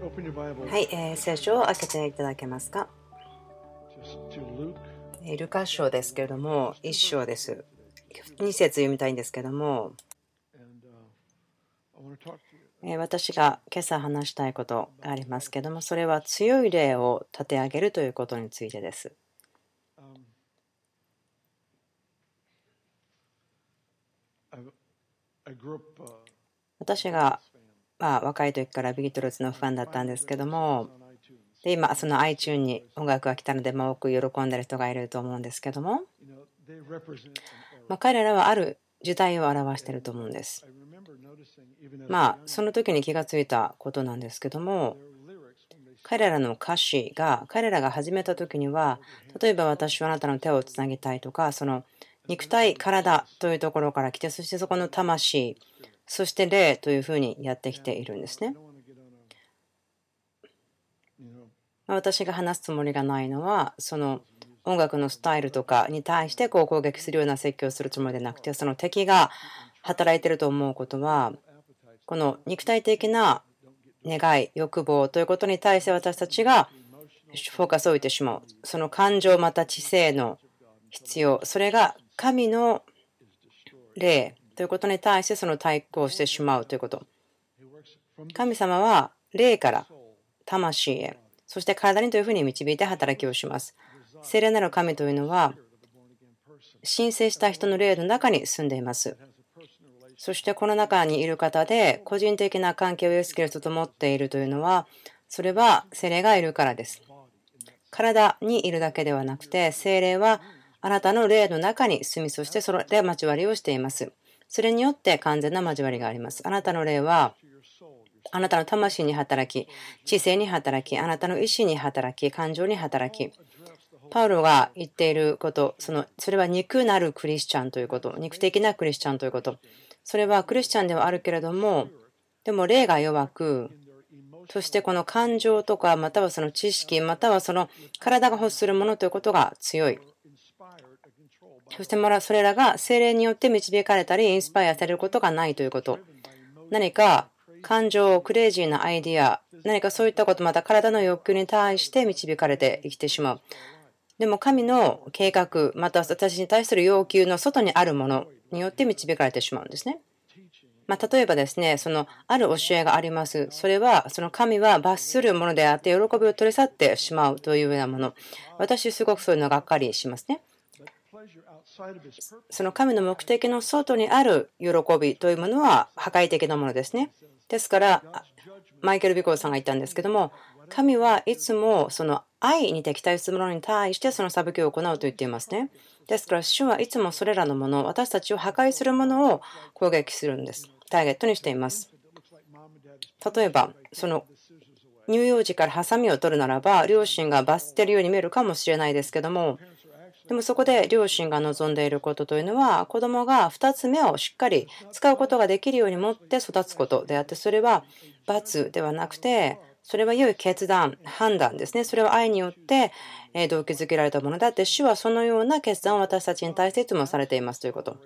はい、えー、聖書を開けていただけますか？ルカ章ですけれども、1章です。2節読みたいんですけども、私が今朝話したいことがありますけども、それは強い霊を立て上げるということについてです。私がまあ、若い時からビートルズのファンだったんですけどもで今その iTunes に音楽が来たので多く喜んでる人がいると思うんですけども、まあ、彼らはある時代を表してると思うんです。まあその時に気がついたことなんですけども彼らの歌詞が彼らが始めた時には例えば私はあなたの手をつなぎたいとかその肉体体というところから来てそしてそこの魂そして霊というふうにやってきているんですね。私が話すつもりがないのはその音楽のスタイルとかに対してこう攻撃するような説教をするつもりでなくてその敵が働いてると思うことはこの肉体的な願い欲望ということに対して私たちがフォーカスを置いてしまう。その感情また知性の必要。それが神の霊ということに対してその対抗してしまうということ。神様は霊から魂へ、そして体にというふうに導いて働きをします。聖霊なる神というのは、申請した人の霊の中に住んでいます。そしてこの中にいる方で個人的な関係をイエス・キリストと持っているというのは、それは精霊がいるからです。体にいるだけではなくて、精霊はあなたの霊の中に住み、そしてそれで交わりをしています。それによって完全な交わりがあります。あなたの霊は、あなたの魂に働き、知性に働き、あなたの意志に働き、感情に働き、パウロが言っていること、そのそれは肉なるクリスチャンということ、肉的なクリスチャンということ、それはクリスチャンではあるけれども、でも霊が弱く、そしてこの感情とか、またはその知識、またはその体が欲するものということが強い。そしてそれらが精霊によって導かれたりインスパイアされることがないということ。何か感情、クレイジーなアイディア、何かそういったこと、また体の欲求に対して導かれて生きてしまう。でも神の計画、また私に対する要求の外にあるものによって導かれてしまうんですね。まあ、例えばですね、そのある教えがあります。それは、その神は罰するものであって、喜びを取り去ってしまうというようなもの。私、すごくそういうのがっかりしますね。その神の目的の外にある喜びというものは破壊的なものですね。ですから、マイケル・ビコーさんが言ったんですけども、神はいつもその愛に敵対するものに対してその裁きを行うと言っていますね。ですから、主はいつもそれらのもの、私たちを破壊するものを攻撃するんです。ターゲットにしています。例えば、その乳幼児からハサミを取るならば、両親が罰しているように見えるかもしれないですけども、でもそこで両親が望んでいることというのは子供が2つ目をしっかり使うことができるように持って育つことであってそれは罰ではなくてそれは良い決断、判断ですね。それは愛によって動機づけられたものだって主はそのような決断を私たちに対していつもされていますということ。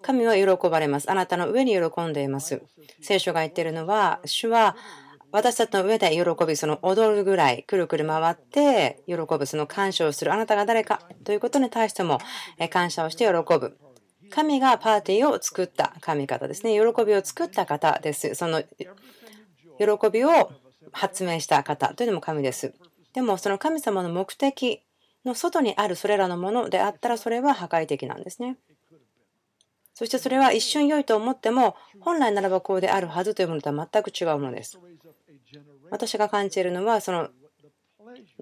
神は喜ばれます。あなたの上に喜んでいます。聖書が言っているのは、主は私たちの上で喜び、その踊るぐらい、くるくる回って喜ぶ、その感謝をする、あなたが誰かということに対しても感謝をして喜ぶ。神がパーティーを作った神方ですね。喜びを作った方です。その喜びを発明した方というのも神です。でも、その神様の目的の外にあるそれらのものであったら、それは破壊的なんですね。そしてそれは一瞬良いと思っても、本来ならばこうであるはずというものとは全く違うものです。私が感じているのは、その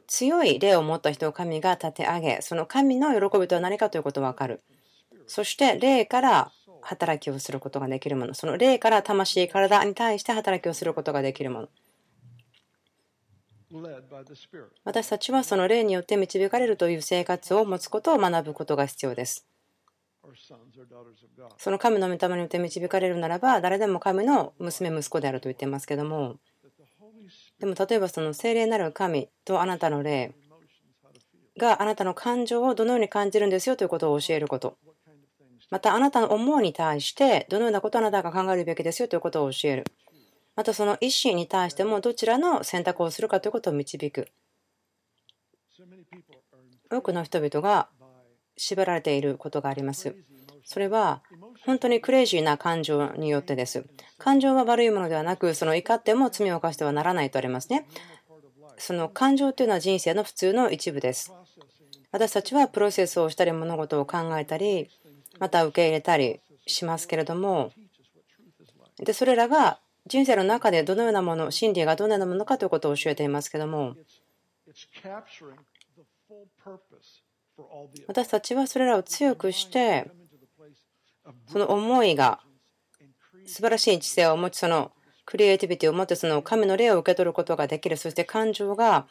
強い霊を持った人を神が立て上げ、その神の喜びとは何かということが分かる。そして霊から働きをすることができるもの、その霊から魂、体に対して働きをすることができるもの。私たちはその霊によって導かれるという生活を持つことを学ぶことが必要です。その神の御霊によって導かれるならば、誰でも神の娘、息子であると言っていますけども、でも例えばその精霊なる神とあなたの霊があなたの感情をどのように感じるんですよということを教えること。またあなたの思うに対してどのようなことをあなたが考えるべきですよということを教える。またその意思に対してもどちらの選択をするかということを導く。多くの人々が縛られていることがあります。それは本当にクレイジーな感情によってです。感情は悪いものではなく、その怒っても罪を犯してはならないとありますね。その感情というのは人生の普通の一部です。私たちはプロセスをしたり物事を考えたり、また受け入れたりしますけれども、でそれらが人生の中でどのようなもの、真理がどのようなものかということを教えていますけども、私たちはそれらを強くして、その思いが素晴らしい知性を持ち、そのクリエイティビティを持って、その神の霊を受け取ることができる、そして感情が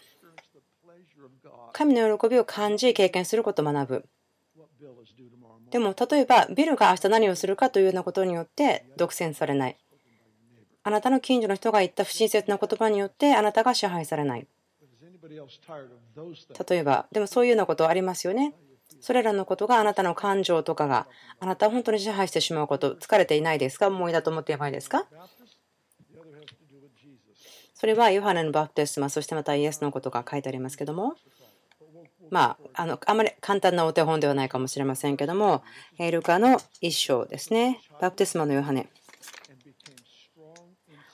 神の喜びを感じ、経験することを学ぶ。でも、例えば、ビルが明日何をするかというようなことによって独占されない。あなたの近所の人が言った不親切な言葉によってあなたが支配されない。例えば、でもそういうようなことありますよね。それらのことがあなたの感情とかがあなたを本当に支配してしまうこと、疲れていないですか？思いだと思ってやばいですか？それはヨハネのバプテスマ、そしてまたイエスのことが書いてありますけども、まあ、あのあまり簡単なお手本ではないかもしれませんけども、ルカの一章ですね、バプテスマのヨハネ。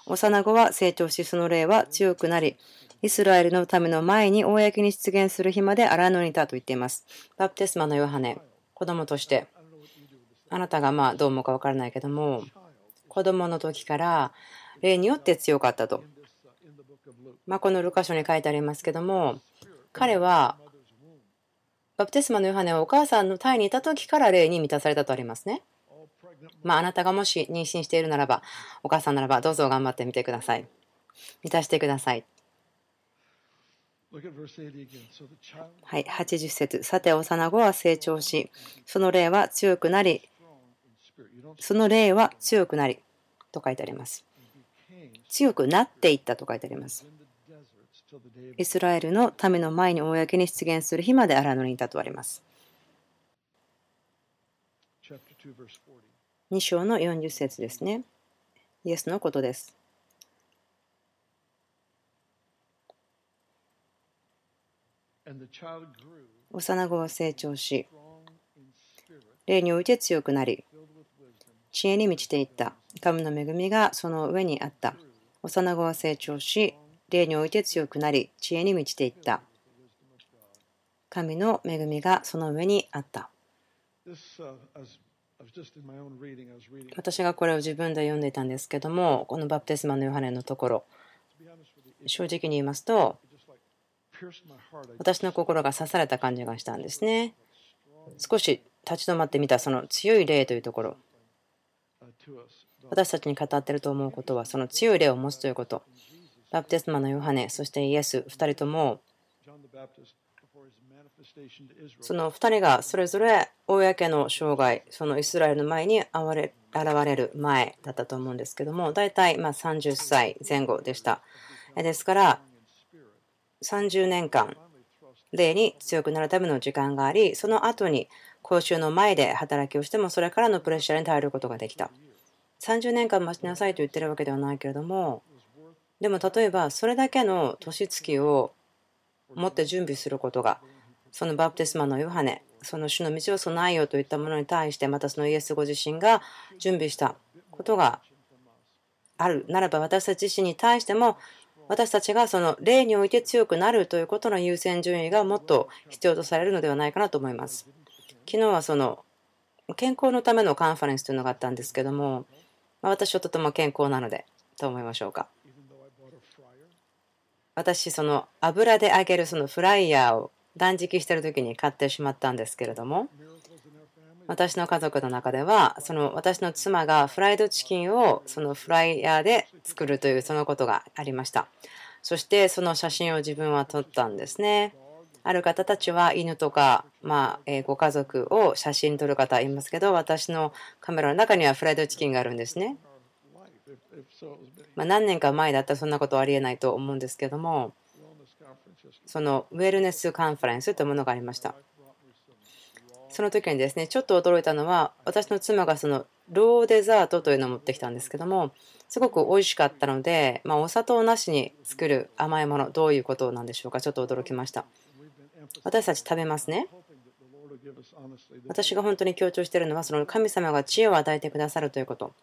幼子は成長し、その霊は強くなり、イスラエルのための前に公に出現する日まで荒野にいたと言っています。バプテスマのヨハネ、子供として、あなたがまあどう思うか分からないけども、子供の時から霊によって強かったと。まあ、このルカ書に書いてありますけども、彼はバプテスマのヨハネはお母さんの胎にいた時から霊に満たされたとありますね。まあ、あなたがもし妊娠しているならば、お母さんならば、どうぞ頑張ってみてください。満たしてください。はい、80節さて、幼子は成長し、その霊は強くなり、その霊は強くなり、と書いてあります。強くなっていったと書いてあります。イスラエルのための前に公に出現する日まで荒野にいたとあります。2章の40節ですね。イエスのことです。幼子は成長し、霊において強くなり、知恵に満ちていった。神の恵みがその上にあった。幼子は成長し、霊において強くなり、知恵に満ちていった。神の恵みがその上にあった。私がこれを自分で読んでいたんですけども、このバプテスマのヨハネのところ、正直に言いますと、私の心が刺された感じがしたんですね。少し立ち止まってみたその強い霊というところ。私たちに語っていると思うことは、その強い霊を持つということ。バプテスマのヨハネ、そしてイエス、2人とも、その2人がそれぞれ公の生涯、そのイスラエルの前に現れる前だったと思うんですけども、大体ま30歳前後でした。ですから、30年間、霊に強くなるための時間があり、その後に講習の前で働きをしても、それからのプレッシャーに耐えることができた。30年間待ちなさいと言ってるわけではないけれども、でも例えばそれだけの年月を持って準備することが、そのバプテスマのヨハネ、その主の道を備えようといったものに対して、またそのイエスご自身が準備したことがあるならば、私たち自身に対しても私たちがその霊において強くなるということの優先順位がもっと必要とされるのではないかなと思います。昨日はその健康のためのカンファレンスというのがあったんですけども、ま私はとても健康なのでと思いましょうか。私、その油で揚げるそのフライヤーを断食してる時に買ってしまったんですけれども、私の家族の中ではその私の妻がフライドチキンをそのフライヤーで作るというそのことがありました。そしてその写真を自分は撮ったんですね。ある方たちは犬とか、まあえ、ご家族を写真撮る方いますけど私のカメラの中にはフライドチキンがあるんですね、まあ、何年か前だったらそんなことはありえないと思うんですけどもそのウェルネスカンファレンスというものがありました。その時にですねちょっと驚いたのは私の妻がそのローデザートというのを持ってきたんですけどもすごく美味しかったので、まあ、お砂糖なしに作る甘いものどういうことなんでしょうかちょっと驚きました。私たち食べますね。私が本当に強調しているのはその神様が知恵を与えてくださるということ。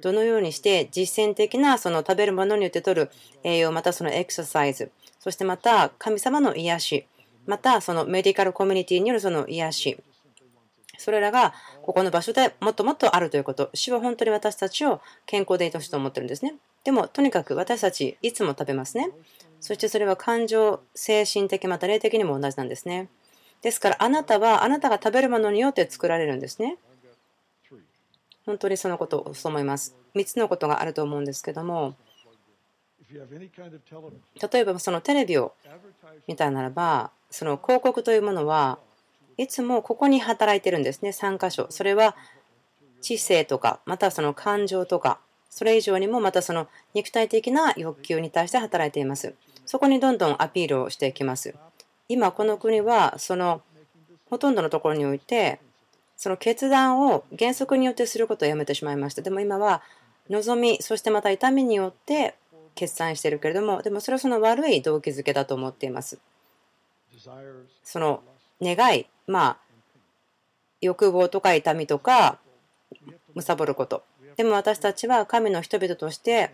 どのようにして実践的なその食べるものによって取る栄養またそのエクササイズそしてまた神様の癒しまたそのメディカルコミュニティによるその癒し。それらがここの場所でもっともっとあるということ。主は本当に私たちを健康でいてほしいと思ってるんですね。でもとにかく私たちいつも食べますね。そしてそれは感情精神的また霊的にも同じなんですね。ですからあなたはあなたが食べるものによって作られるんですね。本当にそのことをそう思います。3つのことがあると思うんですけども。例えばそのテレビを見たならばその広告というものはいつもここに働いてるんですね。3箇所。それは知性とかまたその感情とかそれ以上にもまたその肉体的な欲求に対して働いています。そこにどんどんアピールをしていきます。今この国はそのほとんどのところにおいてその決断を原則によってすることをやめてしまいました。でも今は望みそしてまた痛みによって決算しているけれどもでもそれはその悪い動機づけだと思っています。その願いまあ欲望とか痛みとか貪ること。でも私たちは神の人々として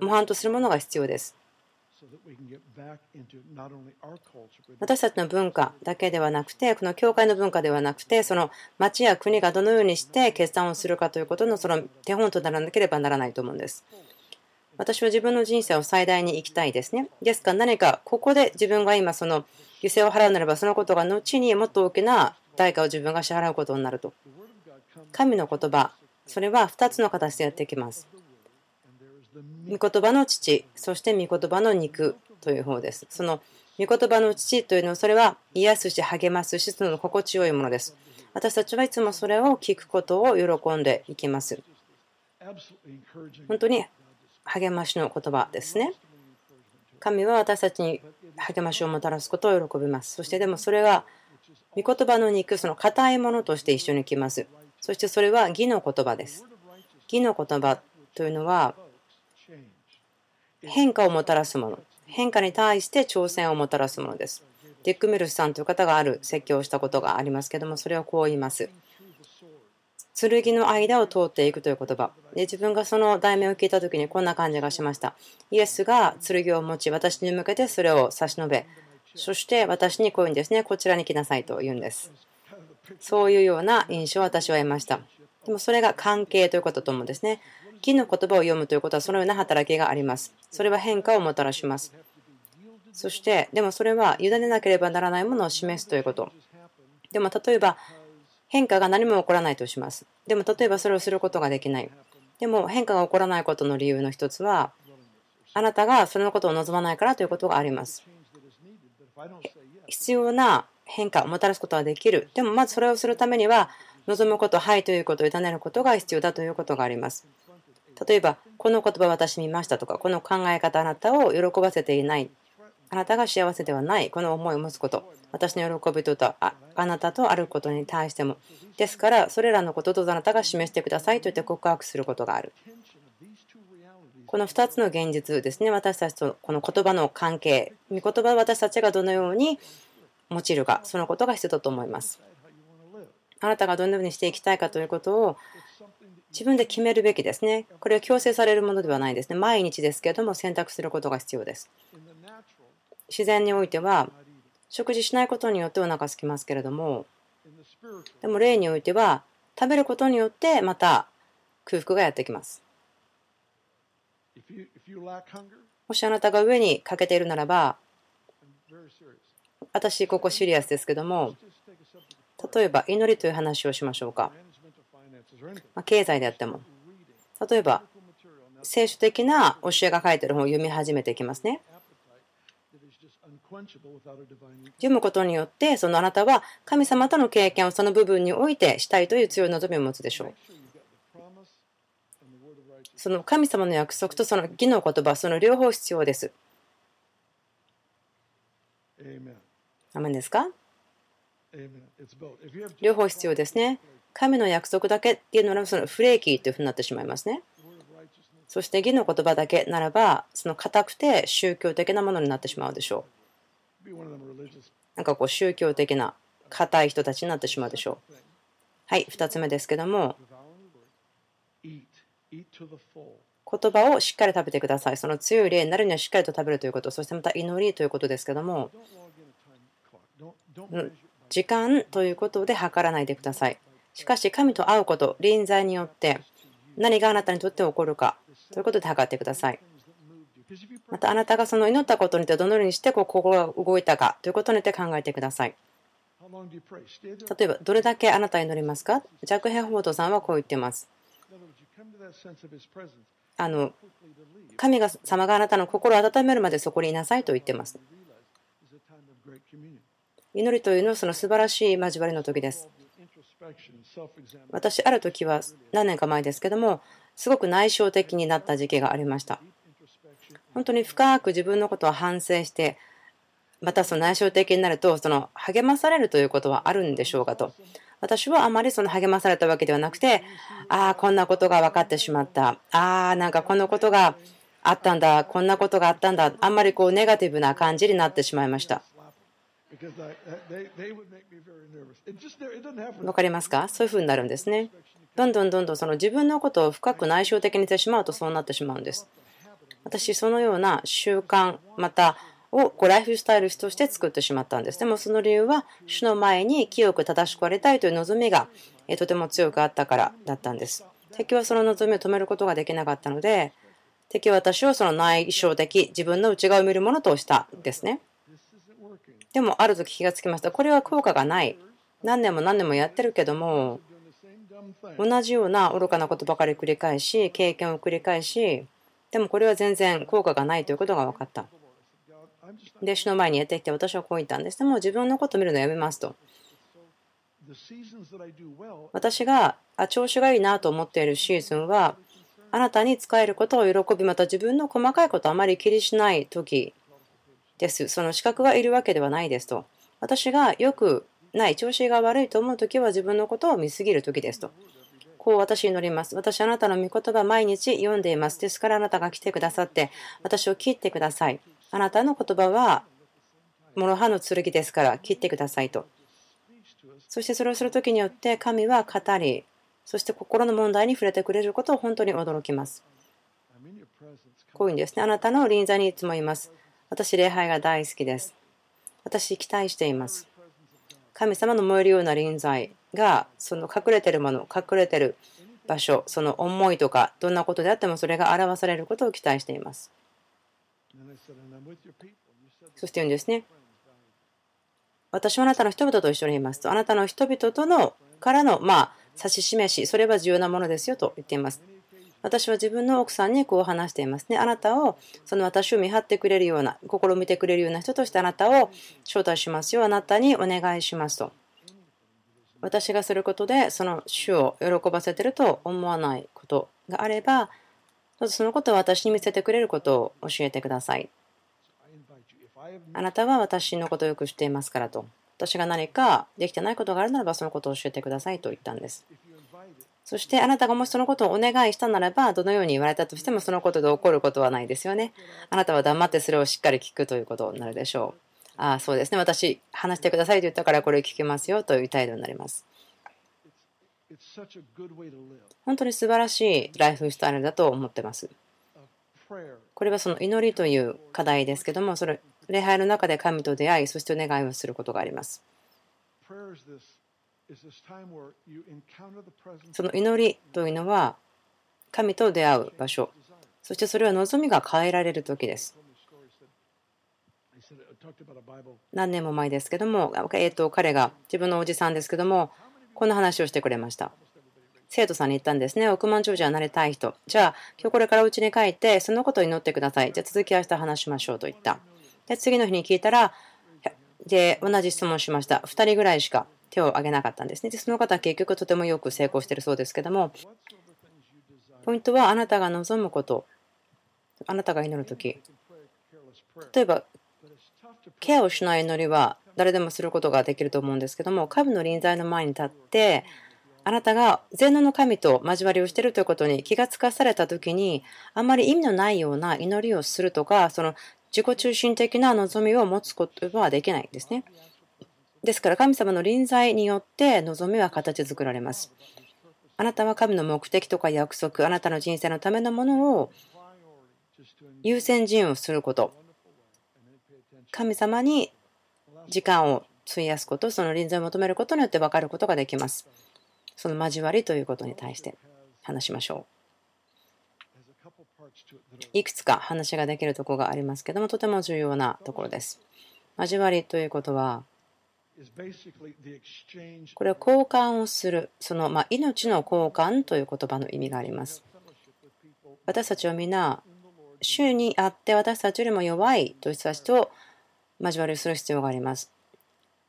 模範とするものが必要です。私たちの文化だけではなくてこの教会の文化ではなくてその町や国がどのようにして決断をするかということのその手本とならなければならないと思うんです私は自分の人生を最大に生きたいですね。ですから何かここで自分が今その犠牲を払うならばそのことが後にもっと大きな代価を自分が支払うことになると。神の言葉、それは2つの形でやってきます。御言葉の父、そして御言葉の肉という方です。その御言葉の父というのはそれは癒すし励ますしその心地よいものです。私たちはいつもそれを聞くことを喜んでいきます。本当に励ましの言葉ですね。神は私たちに励ましをもたらすことを喜びます。そしてでもそれは御言葉の肉、その硬いものとして一緒に来ます。そしてそれは義の言葉です。義の言葉というのは変化をもたらすもの。変化に対して挑戦をもたらすものです。ディック・ミルスさんという方がある説教をしたことがありますけども、それはこう言います。剣の間を通っていくという言葉。で自分がその題名を聞いた時にこんな感じがしました。イエスが剣を持ち私に向けてそれを差し伸べそして私にこういうんですね。こちらに来なさいと言うんです。そういうような印象を私は得ました。でもそれが関係ということと思うんですね。義の言葉を読むということはそのような働きがあります。それは変化をもたらします。そしてでもそれは委ねなければならないものを示すということ。でも例えば変化が何も起こらないとします。でも例えばそれをすることができない。でも変化が起こらないことの理由の一つは、あなたがそのことを望まないからということがあります。必要な変化をもたらすことはできる。でもまずそれをするためには、望むこと、はいということを委ねることが必要だということがあります。例えば、この言葉私見ましたとか、この考え方あなたを喜ばせていない。あなたが幸せではない。この思いを持つこと。私の喜びとあなたとあることに対しても。ですから、それらのこととあなたが示してくださいと言って告白することがある。この2つの現実ですね、私たちとこの言葉の関係、御言葉を私たちがどのように用いるか、そのことが必要だと思います。あなたがどのようにしていきたいかということを自分で決めるべきですね。これは強制されるものではないですね。毎日ですけれども選択することが必要です。自然においては食事しないことによってお腹空きますけれどもでも例においては食べることによってまた空腹がやってきます。もしあなたが上にかけているならば私ここシリアスですけども例えば祈りという話をしましょうか、ま経済であっても。例えば聖書的な教えが書いてる本を読み始めていきますね。読むことによってそのあなたは神様との経験をその部分においてしたいという強い望みを持つでしょう。その神様の約束とその義の言葉、その両方必要です。アメンですか？両方必要ですね。神の約束だけっていうのはそのフレーキーというふうになってしまいますね。そして義の言葉だけならば、その硬くて宗教的なものになってしまうでしょう。なんかこう宗教的な硬い人たちになってしまうでしょう。はい、2つ目ですけども、言葉をしっかり食べてください。その強い例になるにはしっかりと食べるということ、そしてまた祈りということですけども、時間ということで測らないでください。しかし、神と会うこと、臨在によって何があなたにとって起こるか。ということで測ってください。また、あなたがその祈ったことによってどのようにしてこう心が動いたかということによって考えてください。例えば、どれだけあなたは祈りますか？ジャック・ヘフォードさんはこう言ってます。あの神が様があなたの心を温めるまでそこにいなさいと言ってます。祈りというのはその素晴らしい交わりの時です。私、ある時は何年か前ですけども、すごく内省的になった時期がありました。本当に深く自分のことを反省して、またその内省的になると、その励まされるということはあるんでしょうかと。私はあまりその励まされたわけではなくて、ああ、こんなことが分かってしまった。ああ、なんかこのことがあったんだ。こんなことがあったんだ。あんまりこうネガティブな感じになってしまいました。わかりますか？そういうふうになるんですね。どんどんどんどんその自分のことを深く内省的にしてしまうとそうなってしまうんです。私、そのような習慣、またをこうライフスタイルとして作ってしまったんです。でもその理由は、主の前に清く正しくありたいという望みがとても強くあったからだったんです。敵はその望みを止めることができなかったので、敵は私をその内省的、自分の内側を見るものとしたですね。でもある時気がつきました。これは効果がない。何年も何年もやってるけども、同じような愚かなことばかり繰り返し、経験を繰り返し、でもこれは全然効果がないということが分かった。で、主の前にやってきて、私はこう言ったんです。でも自分のこと見るのやめますと。私が調子がいいなと思っているシーズンは、あなたに使えることを喜び、また自分の細かいことをあまり気にしない時です。その資格がいるわけではないですと。私が良くない、調子が悪いと思う時は自分のことを見すぎる時ですと。こう私に乗ります。私あなたの御言葉毎日読んでいます。ですからあなたが来てくださって私を切ってください。あなたの言葉は諸刃の剣ですから切ってくださいと。そしてそれをする時によって神は語り、そして心の問題に触れてくれることを本当に驚きます。こういうんですね。あなたの臨座にいつもいます。私、礼拝が大好きです。私、期待しています。神様の燃えるような臨在が、その隠れてるもの、隠れてる場所、その思いとか、どんなことであってもそれが表されることを期待しています。そして言うんですね。私はあなたの人々と一緒にいますと、あなたの人々とのからの、まあ、指し示し、それは重要なものですよと言っています。私は自分の奥さんにこう話していますね。あなたを、その私を見張ってくれるような、心を見てくれるような人としてあなたを招待しますよ。あなたにお願いしますと。私がすることで、その主を喜ばせてると思わないことがあれば、どうぞそのことを私に見せてくれることを教えてください。あなたは私のことをよく知っていますからと。私が何かできてないことがあるならばそのことを教えてくださいと言ったんです。そしてあなたがもしそのことをお願いしたならば、どのように言われたとしてもそのことで起こることはないですよね。あなたは黙ってそれをしっかり聞くということになるでしょう。ああ、そうですね。私、話してくださいと言ったからこれ聞きますよという態度になります。本当に素晴らしいライフスタイルだと思ってます。これはその祈りという課題ですけども、それ、礼拝の中で神と出会い、そしてお願いをすることがあります。その祈りというのは神と出会う場所。そしてそれは望みが変えられる時です。何年も前ですけども、えー、と彼が自分のおじさんですけどもこんな話をしてくれました。生徒さんに言ったんですね。億万長者になりたい人。じゃあ今日これから家に帰ってそのことを祈ってください。じゃあ続き明日話しましょうと言った。で次の日に聞いたらで同じ質問しました。2人ぐらいしか手を挙げなかったんですね。で、その方は結局とてもよく成功しているそうですけども、ポイントはあなたが望むこと、あなたが祈るとき、例えば、ケアをしない祈りは誰でもすることができると思うんですけども神の臨在の前に立ってあなたが全能の神と交わりをしているということに気がつかされた時にあんまり意味のないような祈りをするとかその自己中心的な望みを持つことはできないんですね。ですから神様の臨在によって望みは形作られます。あなたは神の目的とか約束、あなたの人生のためのものを優先順位をすること、神様に時間を費やすこと、その臨在を求めることによって分かることができます。その交わりということに対して話しましょう。いくつか話ができるところがありますけども、とても重要なところです。交わりということは、これは交換をする、そのま命の交換という言葉の意味があります。私たちは皆、主にあって私たちよりも弱いという人たちと交わりをする必要があります。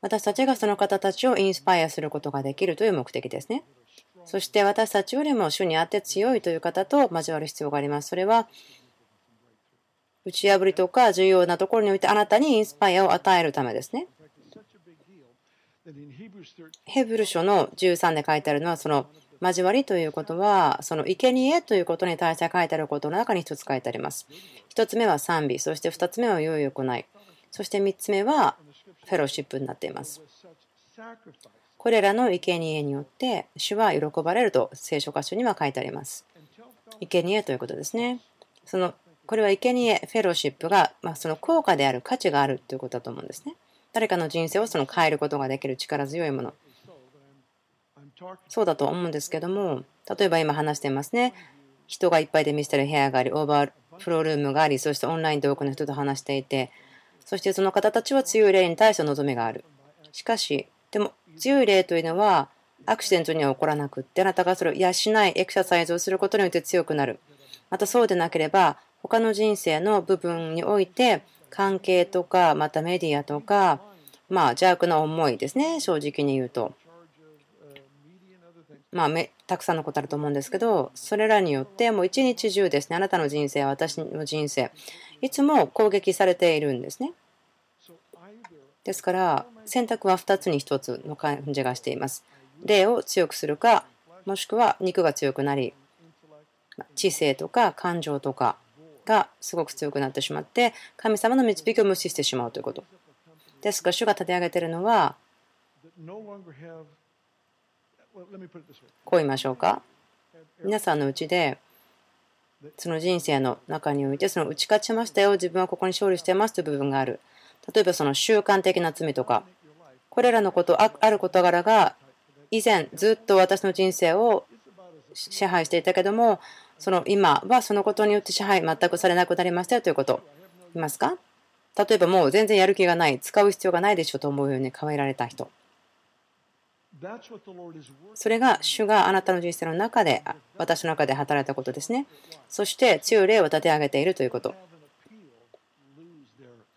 私たちがその方たちをインスパイアすることができるという目的ですね。そして私たちよりも主にあって強いという方と交わる必要があります。それは打ち破りとか重要なところにおいてあなたにインスパイアを与えるためですね。ヘブル書の13で書いてあるのは、その交わりということは、その生贄ということに対して書いてあることの中に一つ書いてあります。一つ目は賛美、そして二つ目は良い行い、そして三つ目はフェローシップになっています。これらの生贄によって主は喜ばれると聖書箇所には書いてあります。生贄ということですね。そのこれは生贄フェローシップが、まその効果である価値があるということだと思うんですね。誰かの人生をその変えることができる力強いもの。そうだと思うんですけども、例えば今話していますね。人がいっぱいで見せてる部屋があり、オーバーフロールームがあり、そしてオンラインで多くの人と話していて、そしてその方たちは強い霊に対して望みがある。しかし、でも強い霊というのはアクシデントには起こらなくって、あなたがそれを養い、エクササイズをすることによって強くなる。またそうでなければ、他の人生の部分において関係とか、またメディアとか、まあ、邪悪な思いですね、正直に言うと。まあ、めたくさんのことあると思うんですけど、それらによって、もう一日中ですね、あなたの人生、私の人生、いつも攻撃されているんですね。ですから、選択は2つに1つの感じがしています。霊を強くするか、もしくは肉が強くなり、知性とか感情とかがすごく強くなってしまって神様の導きを無視してしまうということ。ですが、主が立て上げているのは、こう言いましょうか。皆さんのうちで、その人生の中において、その打ち勝ちましたよ、自分はここに勝利してますという部分がある。例えばその習慣的な罪とか、これらのこと、ある事柄が以前ずっと私の人生を支配していたけども、その今はそのことによって支配全くされなくなりましたよということ。いますか？例えばもう全然やる気がない、使う必要がないでしょと思うように変えられた人。それが主があなたの人生の中で、私の中で働いたことですね。そして強い霊を立て上げているということ。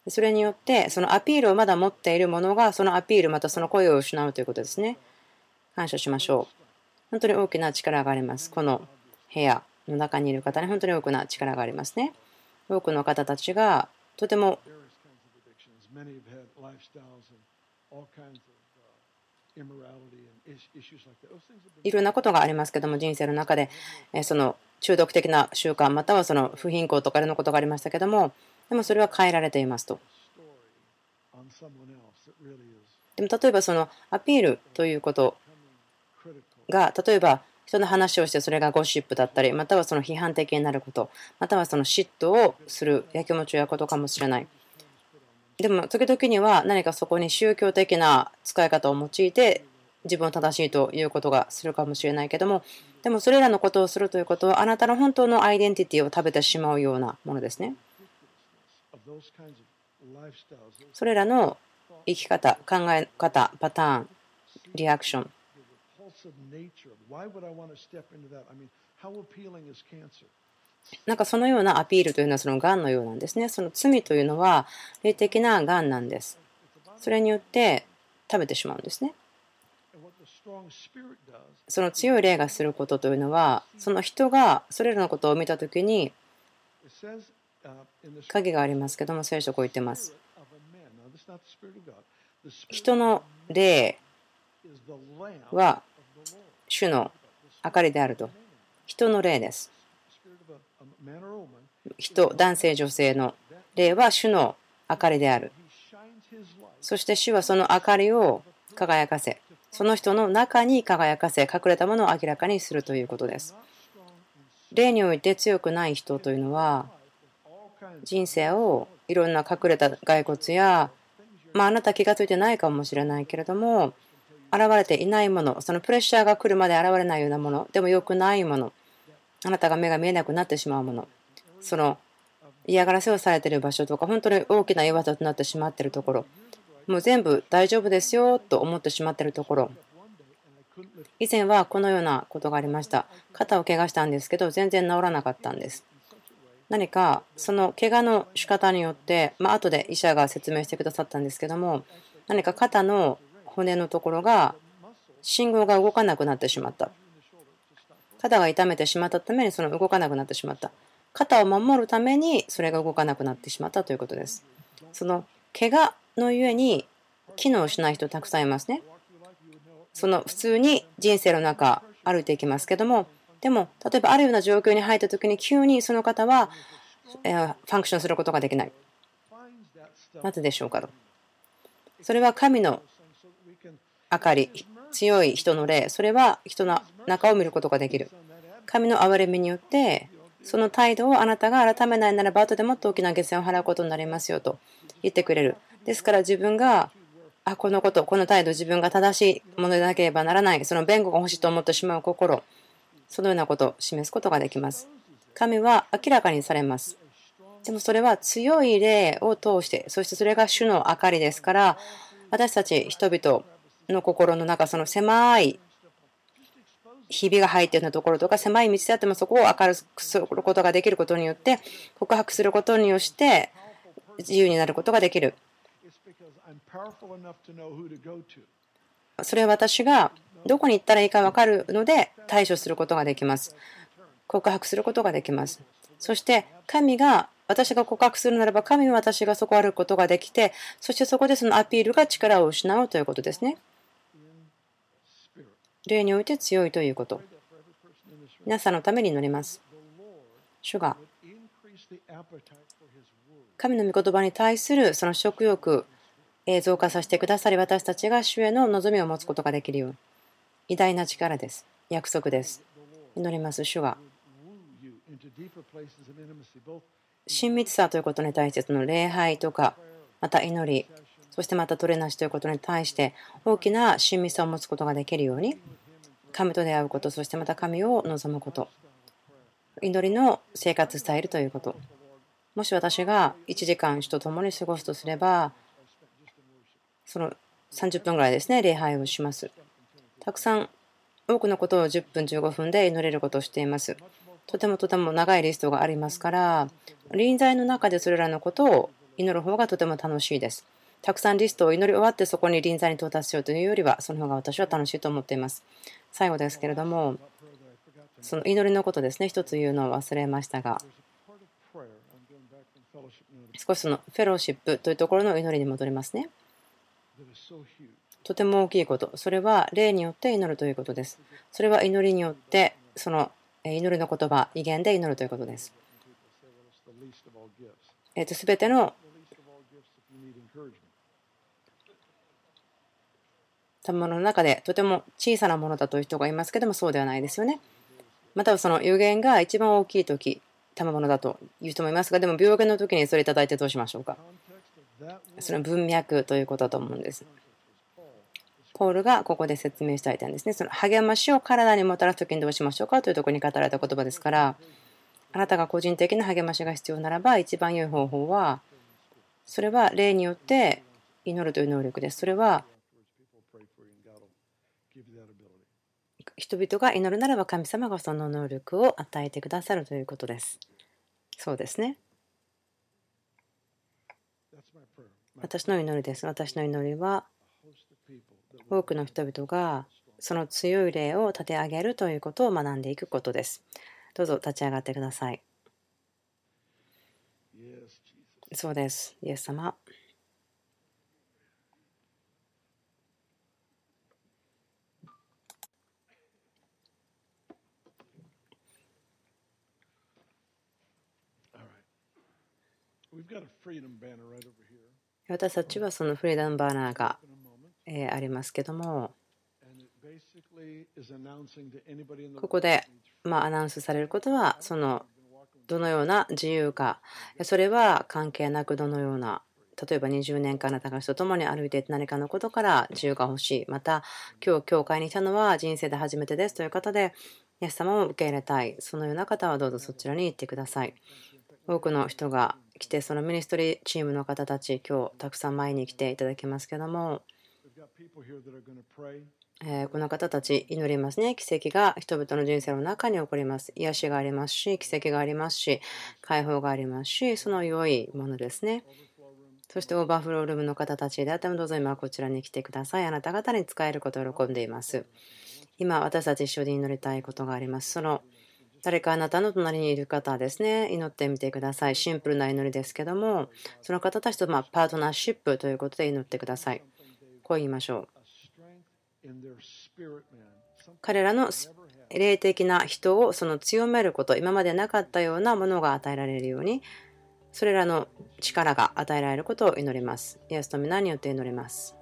それによって、そのアピールをまだ持っている者が、そのアピール、またその声を失うということですね。感謝しましょう。本当に大きな力があります。この部屋の中にいる方に本当に大きな力がありますね。多くの方たちがとてもいろんなことがありますけども人生の中でその中毒的な習慣またはその不貧困とかいろんなことがありましたけどもでもそれは変えられていますと。でも例えばそのアピールということが例えば人の話をしてそれがゴシップだったりまたはその批判的になることまたはその嫉妬をするやきもちをやることかもしれないでも時々には何かそこに宗教的な使い方を用いて自分を正しいということがするかもしれないけどもでもそれらのことをするということはあなたの本当のアイデンティティを食べてしまうようなものですね。それらの生き方、考え方、パターン、リアクション。なんかそのようなアピールというのはそのがんのようなんですね。その罪というのは霊的ながんなんです。それによって食べてしまうんですね。その強い霊がすることというのは、その人がそれらのことを見たときに、鍵がありますけども、聖書こう言ってます。人の霊は主の明かりであると。人の霊です。人、男性、女性の霊は主の明かりである。そして主はその明かりを輝かせ、その人の中に輝かせ、隠れたものを明らかにするということです。霊において強くない人というのは、人生をいろんな隠れた骸骨や、まあ、あなた気が付いてないかもしれないけれども、現れていないもの、そのプレッシャーが来るまで現れないようなもの、でも良くないもの、あなたが目が見えなくなってしまうもの、その嫌がらせをされている場所とか、本当に大きな岩となってしまっているところ、もう全部大丈夫ですよと思ってしまっているところ、以前はこのようなことがありました。肩を怪我したんですけど、全然治らなかったんです。何かその怪我の仕方によって、まあ後で医者が説明してくださったんですけども、何か肩の骨のところが信号が動かなくなってしまった。肩が痛めてしまったためにその動かなくなってしまった。肩を守るためにそれが動かなくなってしまったということです。その怪我のゆえに機能しない人たくさんいますね。その普通に人生の中歩いていきますけどもでも例えばあるような状況に入った時に急にその方はファンクションすることができない。なぜでしょうかと。それは神の明かり、強い人の霊、それは人の中を見ることができる。神の憐れみによって、その態度をあなたが改めないならば、後でもっと大きな下船を払うことになりますよと言ってくれる。ですから自分が、あ、このこと、この態度、自分が正しいものでなければならない、その弁護が欲しいと思ってしまう心、そのようなことを示すことができます。神は明らかにされます。でもそれは強い霊を通して、そしてそれが主の明かりですから、私たち人々の心の中、その狭いひびが入っているようなところとか、狭い道であってもそこを明るくすることができることによって、告白することによして自由になることができる。それは私がどこに行ったらいいか分かるので対処することができます。告白することができます。そして神が私が告白するならば神は私がそこを歩くことができてそしてそこでそのアピールが力を失うということですね。霊において強いということ。皆さんのために祈ります。主が神の御言葉に対するその食欲、増加させてくださり、私たちが主への望みを持つことができるよう偉大な力です。約束です。祈ります、主が。親密さということに対して、その礼拝とか、また祈り、そしてまた取れなしということに対して大きな親密さを持つことができるように神と出会うことそしてまた神を望むこと祈りの生活スタイルということ。もし私が1時間主と共に過ごすとすればその30分ぐらいですね礼拝をします。たくさん多くのことを10分15分で祈れることをしています。とてもとても長いリストがありますから臨在の中でそれらのことを祈る方がとても楽しいです。たくさんリストを祈り終わってそこに臨在に到達しようというよりはその方が私は楽しいと思っています。最後ですけれどもその祈りのことですね。一つ言うのを忘れましたが少しそのフェローシップというところの祈りに戻りますね。とても大きいこと。それは霊によって祈るということです。それは祈りによってその祈りの言葉威厳で祈るということです。えー、と全ての賜物の中でとても小さなものだという人がいますけどもそうではないですよね。またはその予言が一番大きい時賜物だという人もいますがでも病気の時にそれいただいてどうしましょうかその文脈ということだと思うんです。ポールがここで説明したい点ですね。その励ましを体にもたらす時にどうしましょうかというところに語られた言葉ですからあなたが個人的な励ましが必要ならば一番良い方法はそれは霊によって祈るという能力です。それは人々が祈るならば神様がその能力を与えてくださるということです。そうですね。私の祈りです。私の祈りは多くの人々がその強い霊を立て上げるということを学んでいくことです。どうぞ立ち上がってください。そうです。イエス様。私たちはそのフリーダムバーナーがありますけどもここでまアナウンスされることはそのどのような自由か。それは関係なくどのような例えば20年間あなたが人と共に歩いていて何かのことから自由が欲しい。また今日教会に来たのは人生で初めてですという方でイエス様を受け入れたい。そのような方はどうぞそちらに行ってください。多くの人が来てそのミニストリーチームの方たち今日たくさん前に来ていただきますけどもえこの方たち祈りますね。奇跡が人々の人生の中に起こります。癒しがありますし、奇跡がありますし、解放がありますし、その良いものですね。そしてオーバーフロールームの方たちであってもどうぞ今こちらに来てください。あなた方に使えることを喜んでいます。今私たち一緒に祈りたいことがあります。その誰かあなたの隣にいる方ですね、祈ってみてください。シンプルな祈りですけども、その方たちとまパートナーシップということで祈ってください。こう言いましょう。彼らの霊的な人をその強めること、今までなかったようなものが与えられるように、それらの力が与えられることを祈ります。イエスと皆によって祈ります。